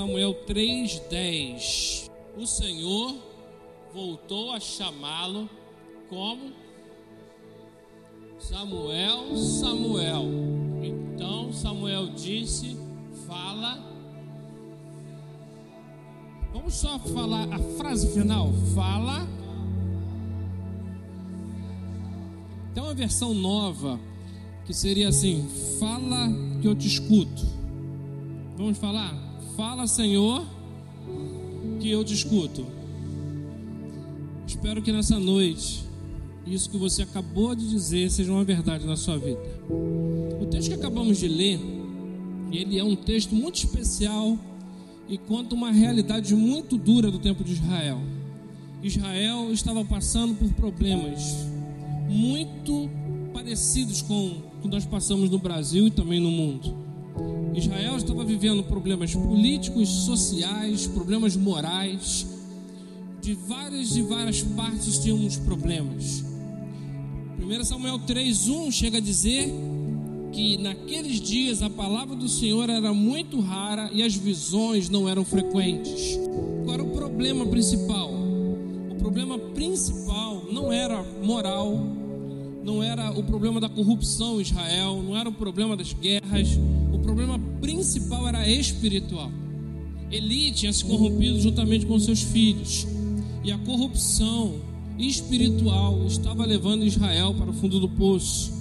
Samuel 3:10. O Senhor voltou a chamá-lo como Samuel, Samuel. Então Samuel disse: Fala. Vamos só falar a frase final. Fala. Tem uma versão nova que seria assim: Fala que eu te escuto. Vamos falar? Fala, Senhor, que eu te escuto. Espero que nessa noite isso que você acabou de dizer seja uma verdade na sua vida. O texto que acabamos de ler, ele é um texto muito especial e conta uma realidade muito dura do tempo de Israel. Israel estava passando por problemas muito parecidos com o que nós passamos no Brasil e também no mundo. Israel estava vivendo problemas políticos, sociais, problemas morais. De várias e várias partes tínhamos problemas. 1 Samuel 3:1 chega a dizer que naqueles dias a palavra do Senhor era muito rara e as visões não eram frequentes. Qual era o problema principal? O problema principal não era moral, não era o problema da corrupção em Israel, não era o problema das guerras, o problema principal era espiritual. Eli tinha se corrompido juntamente com seus filhos, e a corrupção espiritual estava levando Israel para o fundo do poço.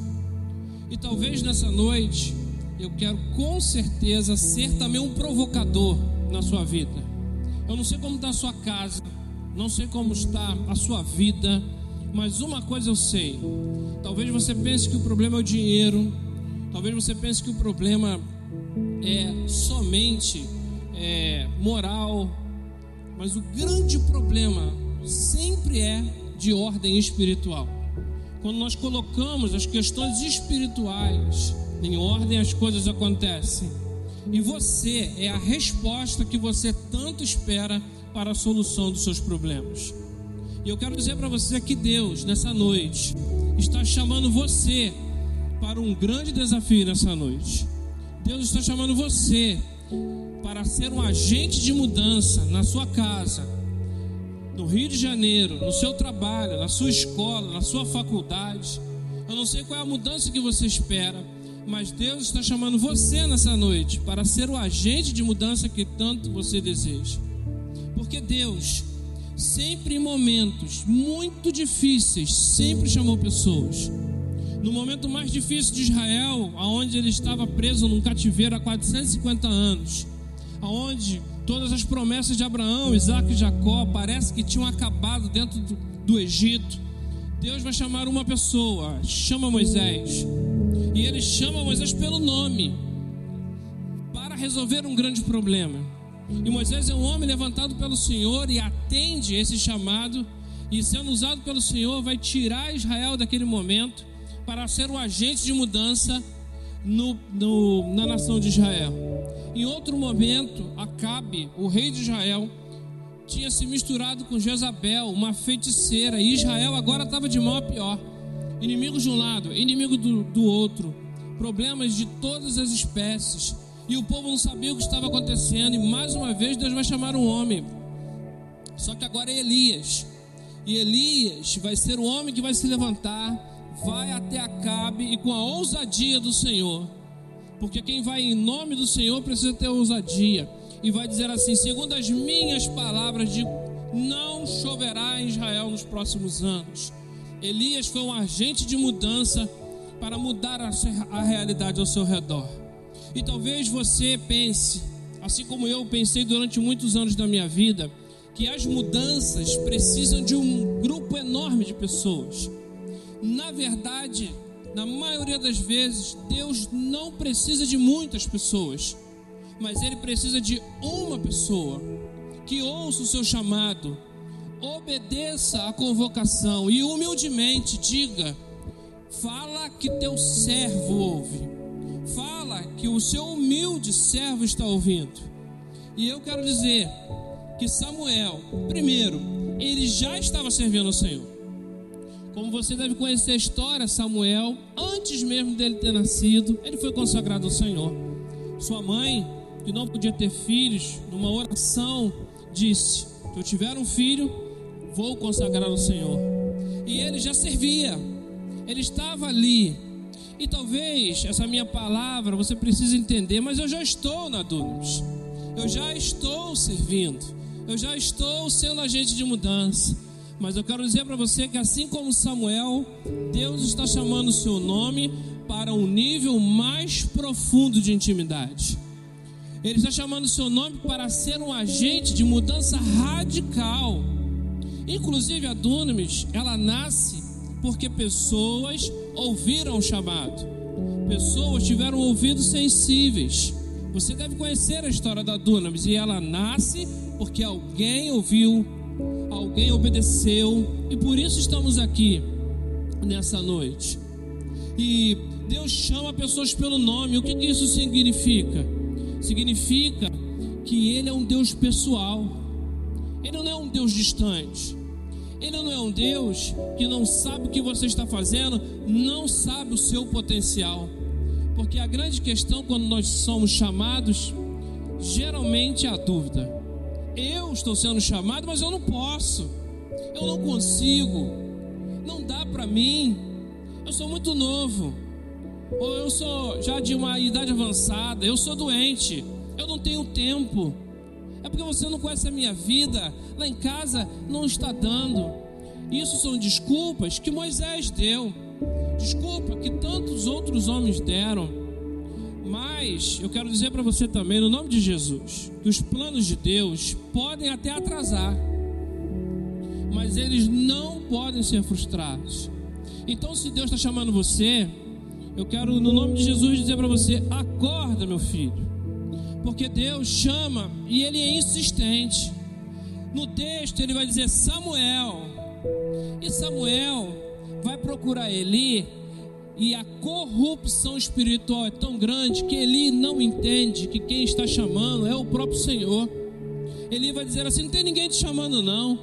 E talvez nessa noite eu quero com certeza ser também um provocador na sua vida. Eu não sei como está a sua casa, não sei como está a sua vida, mas uma coisa eu sei: talvez você pense que o problema é o dinheiro, talvez você pense que o problema é somente é, moral, mas o grande problema sempre é de ordem espiritual. Quando nós colocamos as questões espirituais em ordem, as coisas acontecem. E você é a resposta que você tanto espera para a solução dos seus problemas. E eu quero dizer para você que Deus, nessa noite, está chamando você para um grande desafio nessa noite. Deus está chamando você para ser um agente de mudança na sua casa, no Rio de Janeiro, no seu trabalho, na sua escola, na sua faculdade. Eu não sei qual é a mudança que você espera, mas Deus está chamando você nessa noite para ser o agente de mudança que tanto você deseja. Porque Deus sempre em momentos muito difíceis, sempre chamou pessoas. No momento mais difícil de Israel, aonde ele estava preso num cativeiro há 450 anos, aonde todas as promessas de Abraão, Isaac e Jacó parece que tinham acabado dentro do, do Egito. Deus vai chamar uma pessoa, chama Moisés, e ele chama Moisés pelo nome para resolver um grande problema. E Moisés é um homem levantado pelo Senhor e atende esse chamado, e sendo usado pelo Senhor, vai tirar Israel daquele momento para ser o agente de mudança no, no, na nação de Israel. Em outro momento, Acabe, o rei de Israel, tinha se misturado com Jezabel, uma feiticeira, e Israel agora estava de mal a pior. Inimigos de um lado, inimigo do, do outro, problemas de todas as espécies e o povo não sabia o que estava acontecendo. E mais uma vez Deus vai chamar um homem. Só que agora é Elias. E Elias vai ser o homem que vai se levantar, vai até Acabe e com a ousadia do Senhor. Porque quem vai em nome do Senhor precisa ter ousadia. E vai dizer assim: segundo as minhas palavras, de não choverá em Israel nos próximos anos. Elias foi um agente de mudança para mudar a, a realidade ao seu redor. E talvez você pense, assim como eu pensei durante muitos anos da minha vida, que as mudanças precisam de um grupo enorme de pessoas. Na verdade, na maioria das vezes, Deus não precisa de muitas pessoas, mas Ele precisa de uma pessoa que ouça o seu chamado, obedeça a convocação e humildemente diga: Fala que teu servo ouve fala que o seu humilde servo está ouvindo. E eu quero dizer que Samuel, primeiro, ele já estava servindo ao Senhor. Como você deve conhecer a história, Samuel, antes mesmo dele ter nascido, ele foi consagrado ao Senhor. Sua mãe, que não podia ter filhos, numa oração, disse: Se eu tiver um filho, vou consagrar ao Senhor. E ele já servia, ele estava ali. E talvez essa minha palavra você precise entender, mas eu já estou na Dunamis, eu já estou servindo, eu já estou sendo agente de mudança. Mas eu quero dizer para você que assim como Samuel, Deus está chamando o seu nome para um nível mais profundo de intimidade. Ele está chamando o seu nome para ser um agente de mudança radical. Inclusive a Dunamis, ela nasce porque pessoas ouviram o chamado. Pessoas tiveram ouvidos sensíveis. Você deve conhecer a história da Dunamis e ela nasce porque alguém ouviu, alguém obedeceu e por isso estamos aqui nessa noite. E Deus chama pessoas pelo nome. O que, que isso significa? Significa que Ele é um Deus pessoal. Ele não é um Deus distante. Ele não é um Deus que não sabe o que você está fazendo, não sabe o seu potencial. Porque a grande questão quando nós somos chamados, geralmente é a dúvida. Eu estou sendo chamado, mas eu não posso. Eu não consigo. Não dá para mim. Eu sou muito novo. Ou eu sou já de uma idade avançada. Eu sou doente. Eu não tenho tempo. É porque você não conhece a minha vida. Lá em casa não está dando. Isso são desculpas que Moisés deu. Desculpa que tantos outros homens deram. Mas eu quero dizer para você também, no nome de Jesus, que os planos de Deus podem até atrasar, mas eles não podem ser frustrados. Então, se Deus está chamando você, eu quero, no nome de Jesus, dizer para você: acorda, meu filho porque Deus chama e ele é insistente. No texto ele vai dizer Samuel, e Samuel vai procurar Eli, e a corrupção espiritual é tão grande que Eli não entende que quem está chamando é o próprio Senhor. Eli vai dizer assim: não tem ninguém te chamando, não.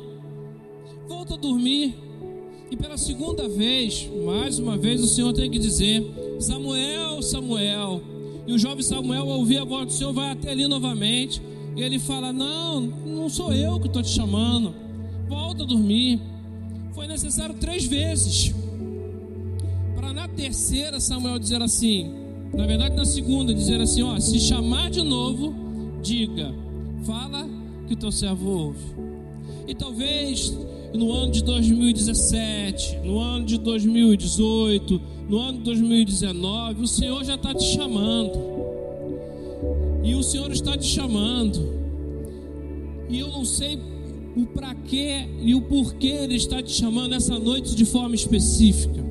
Volta a dormir. E pela segunda vez, mais uma vez, o Senhor tem que dizer: Samuel, Samuel. E o jovem Samuel, ao ouvir a voz do Senhor, vai até ali novamente. E ele fala: Não, não sou eu que estou te chamando. Volta a dormir. Foi necessário três vezes. Para na terceira Samuel dizer assim. Na verdade, na segunda, dizer assim: Ó, se chamar de novo, diga, fala que o teu servo ouve. E talvez no ano de 2017, no ano de 2018, no ano de 2019, o Senhor já está te chamando. E o Senhor está te chamando. E eu não sei o para quê e o porquê Ele está te chamando essa noite de forma específica.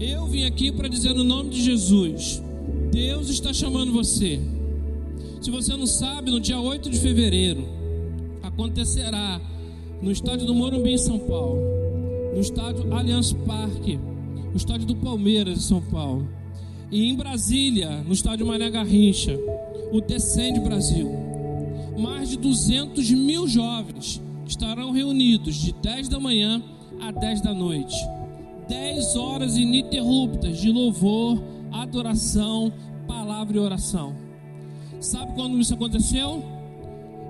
Eu vim aqui para dizer no nome de Jesus: Deus está chamando você. Se você não sabe, no dia 8 de fevereiro acontecerá no estádio do Morumbi em São Paulo, no estádio Allianz Parque no estádio do Palmeiras, em São Paulo. E em Brasília, no estádio Mané Garrincha, o Descende Brasil. Mais de 200 mil jovens estarão reunidos de 10 da manhã a 10 da noite. 10 horas ininterruptas de louvor, adoração, palavra e oração. Sabe quando isso aconteceu?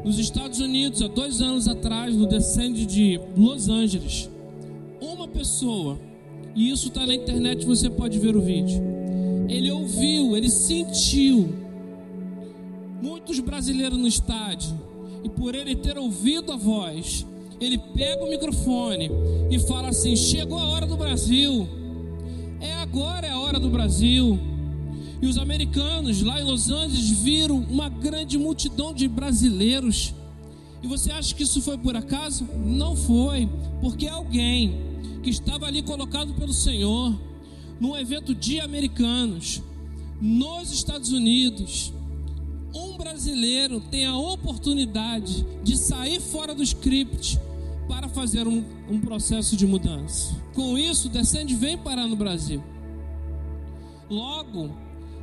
Nos Estados Unidos, há dois anos atrás, no Descende de Los Angeles, uma pessoa e isso está na internet, você pode ver o vídeo. Ele ouviu, ele sentiu. Muitos brasileiros no estádio. E por ele ter ouvido a voz, ele pega o microfone e fala assim: Chegou a hora do Brasil. É agora é a hora do Brasil. E os americanos lá em Los Angeles viram uma grande multidão de brasileiros. E você acha que isso foi por acaso? Não foi, porque alguém que estava ali colocado pelo Senhor, num evento de americanos, nos Estados Unidos, brasileiro tem a oportunidade de sair fora do script para fazer um, um processo de mudança. Com isso, Descende vem parar no Brasil. Logo,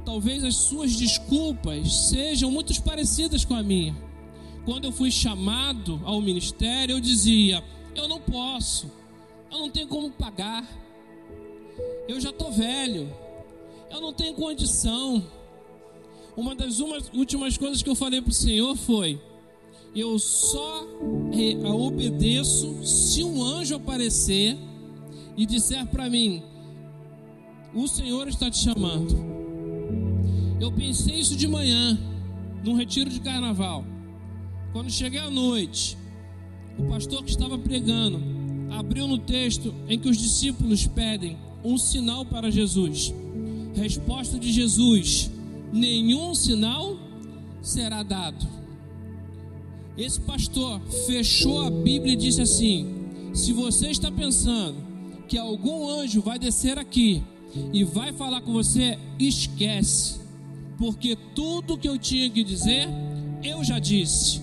talvez as suas desculpas sejam muito parecidas com a minha. Quando eu fui chamado ao ministério, eu dizia: eu não posso eu não tenho como pagar, eu já estou velho, eu não tenho condição. Uma das últimas coisas que eu falei para o Senhor foi: eu só obedeço se um anjo aparecer e disser para mim: o Senhor está te chamando. Eu pensei isso de manhã, num retiro de carnaval. Quando cheguei à noite, o pastor que estava pregando abriu no texto em que os discípulos pedem um sinal para Jesus. Resposta de Jesus: nenhum sinal será dado. Esse pastor fechou a Bíblia e disse assim: se você está pensando que algum anjo vai descer aqui e vai falar com você, esquece, porque tudo que eu tinha que dizer, eu já disse.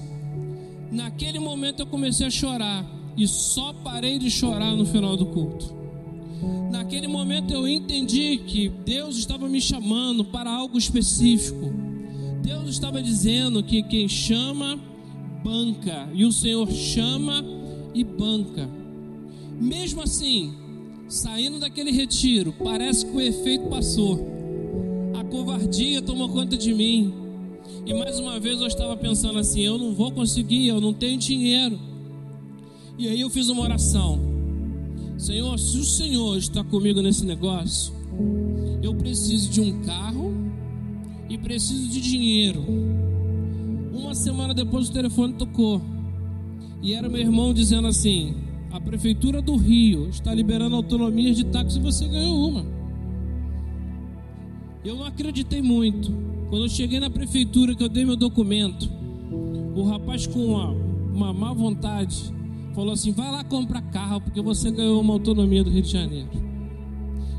Naquele momento eu comecei a chorar e só parei de chorar no final do culto. Naquele momento eu entendi que Deus estava me chamando para algo específico. Deus estava dizendo que quem chama, banca, e o Senhor chama e banca. Mesmo assim, saindo daquele retiro, parece que o efeito passou. A covardia tomou conta de mim. E mais uma vez eu estava pensando assim: eu não vou conseguir, eu não tenho dinheiro. E aí eu fiz uma oração. Senhor, se o Senhor está comigo nesse negócio, eu preciso de um carro e preciso de dinheiro. Uma semana depois o telefone tocou. E era meu irmão dizendo assim: a prefeitura do Rio está liberando autonomias de táxi e você ganhou uma. Eu não acreditei muito. Quando eu cheguei na prefeitura, que eu dei meu documento, o rapaz com uma, uma má vontade falou assim: vai lá comprar carro, porque você ganhou uma autonomia do Rio de Janeiro.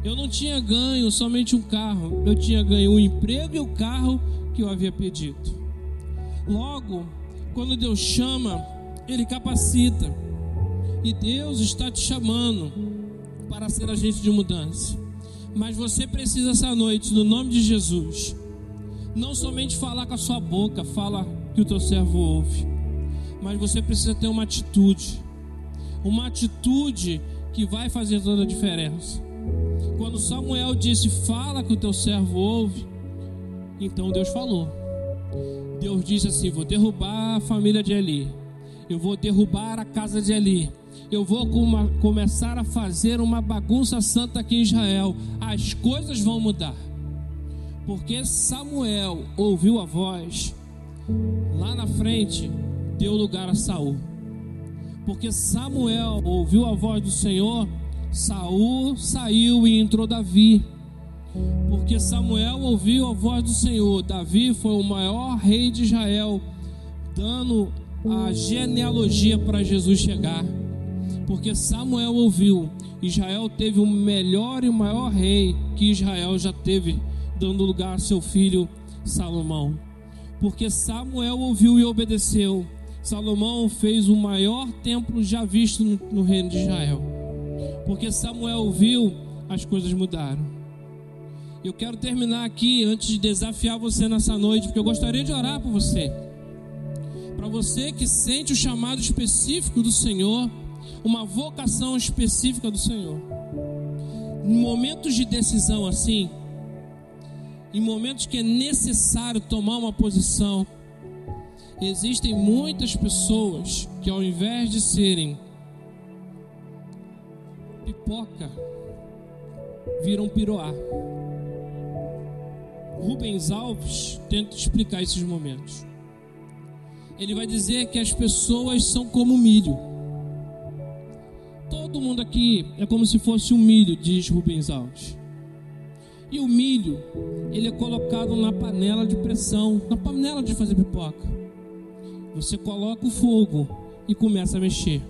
Eu não tinha ganho somente um carro, eu tinha ganho o emprego e o carro que eu havia pedido. Logo, quando Deus chama, Ele capacita. E Deus está te chamando para ser agente de mudança. Mas você precisa essa noite, no nome de Jesus, não somente falar com a sua boca, fala que o teu servo ouve, mas você precisa ter uma atitude uma atitude que vai fazer toda a diferença. Quando Samuel disse: Fala que o teu servo ouve, então Deus falou. Deus disse assim: Vou derrubar a família de Eli, eu vou derrubar a casa de Eli, eu vou começar a fazer uma bagunça santa aqui em Israel. As coisas vão mudar, porque Samuel ouviu a voz lá na frente, deu lugar a Saul porque Samuel ouviu a voz do Senhor, Saul saiu e entrou Davi. Porque Samuel ouviu a voz do Senhor, Davi foi o maior rei de Israel, dando a genealogia para Jesus chegar. Porque Samuel ouviu, Israel teve o melhor e o maior rei que Israel já teve, dando lugar a seu filho Salomão. Porque Samuel ouviu e obedeceu, Salomão fez o maior templo já visto no, no reino de Israel. Porque Samuel viu, as coisas mudaram. Eu quero terminar aqui antes de desafiar você nessa noite, porque eu gostaria de orar por você. Para você que sente o chamado específico do Senhor, uma vocação específica do Senhor. Em momentos de decisão assim, em momentos que é necessário tomar uma posição, Existem muitas pessoas que, ao invés de serem pipoca, viram piroá. Rubens Alves tenta explicar esses momentos. Ele vai dizer que as pessoas são como milho. Todo mundo aqui é como se fosse um milho, diz Rubens Alves. E o milho, ele é colocado na panela de pressão, na panela de fazer pipoca. Você coloca o fogo e começa a mexer.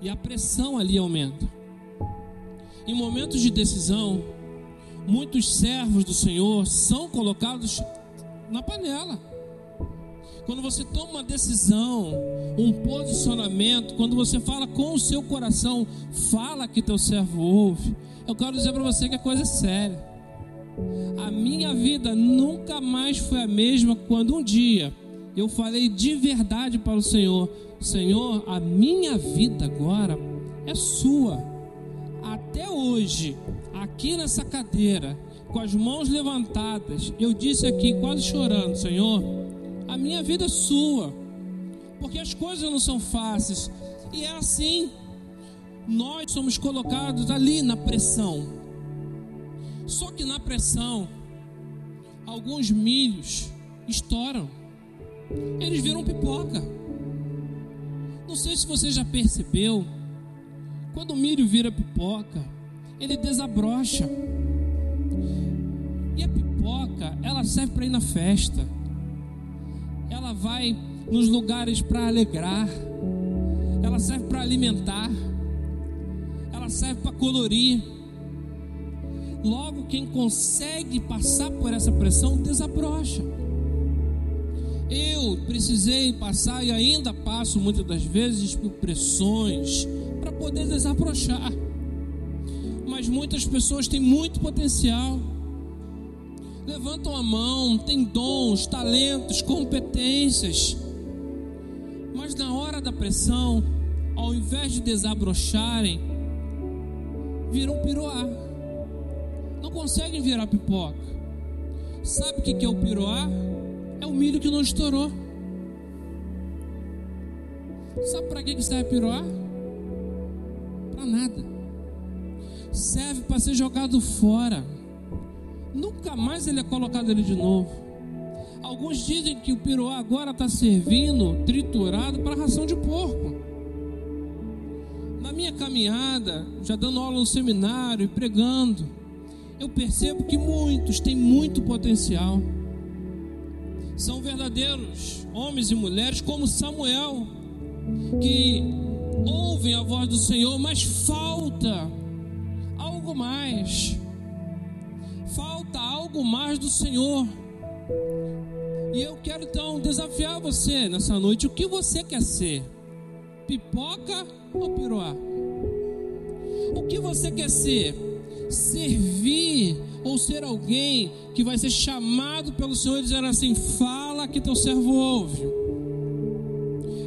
E a pressão ali aumenta. Em momentos de decisão, muitos servos do Senhor são colocados na panela. Quando você toma uma decisão, um posicionamento, quando você fala com o seu coração, fala que teu servo ouve. Eu quero dizer para você que a coisa é séria. A minha vida nunca mais foi a mesma quando um dia eu falei de verdade para o Senhor: Senhor, a minha vida agora é sua. Até hoje, aqui nessa cadeira, com as mãos levantadas, eu disse aqui, quase chorando: Senhor, a minha vida é sua, porque as coisas não são fáceis, e é assim. Nós somos colocados ali na pressão. Só que na pressão, alguns milhos estouram. Eles viram pipoca. Não sei se você já percebeu, quando o milho vira pipoca, ele desabrocha. E a pipoca, ela serve para ir na festa. Ela vai nos lugares para alegrar. Ela serve para alimentar. Ela serve para colorir. Logo, quem consegue passar por essa pressão desabrocha. Eu precisei passar e ainda passo muitas das vezes por pressões para poder desabrochar. Mas muitas pessoas têm muito potencial. Levantam a mão, têm dons, talentos, competências. Mas na hora da pressão, ao invés de desabrocharem, viram piroar. Não conseguem virar pipoca. Sabe o que é o piroar? É o milho que não estourou. Sabe para que serve piroar? Para nada. Serve para ser jogado fora. Nunca mais ele é colocado ali de novo. Alguns dizem que o piroá agora está servindo triturado para ração de porco. Na minha caminhada, já dando aula no seminário e pregando, eu percebo que muitos têm muito potencial são verdadeiros homens e mulheres como Samuel, que ouvem a voz do Senhor, mas falta algo mais. Falta algo mais do Senhor. E eu quero então desafiar você nessa noite: o que você quer ser? Pipoca ou piroá? O que você quer ser? Servir ou ser alguém que vai ser chamado pelo Senhor e dizer assim: fala que teu servo ouve.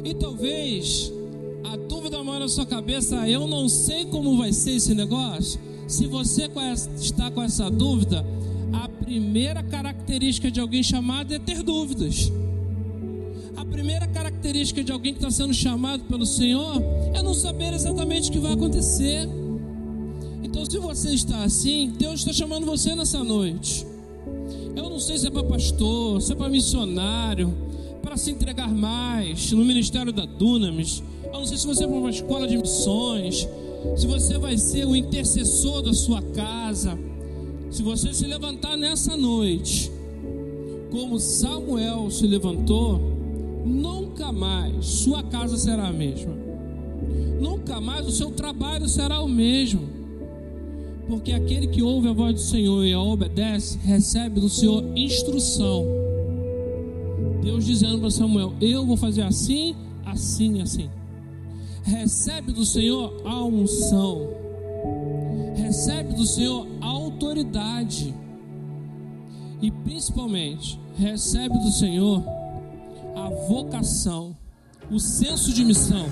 E talvez a dúvida mora na sua cabeça: eu não sei como vai ser esse negócio. Se você está com essa dúvida, a primeira característica de alguém chamado é ter dúvidas. A primeira característica de alguém que está sendo chamado pelo Senhor é não saber exatamente o que vai acontecer. Então, se você está assim, Deus está chamando você nessa noite. Eu não sei se é para pastor, se é para missionário, para se entregar mais no ministério da Dunamis. Eu não sei se você é para uma escola de missões, se você vai ser o intercessor da sua casa. Se você se levantar nessa noite, como Samuel se levantou, nunca mais sua casa será a mesma. Nunca mais o seu trabalho será o mesmo. Porque aquele que ouve a voz do Senhor e a obedece, recebe do Senhor instrução. Deus dizendo para Samuel: Eu vou fazer assim, assim, assim. Recebe do Senhor a unção, recebe do Senhor a autoridade, e principalmente recebe do Senhor a vocação, o senso de missão.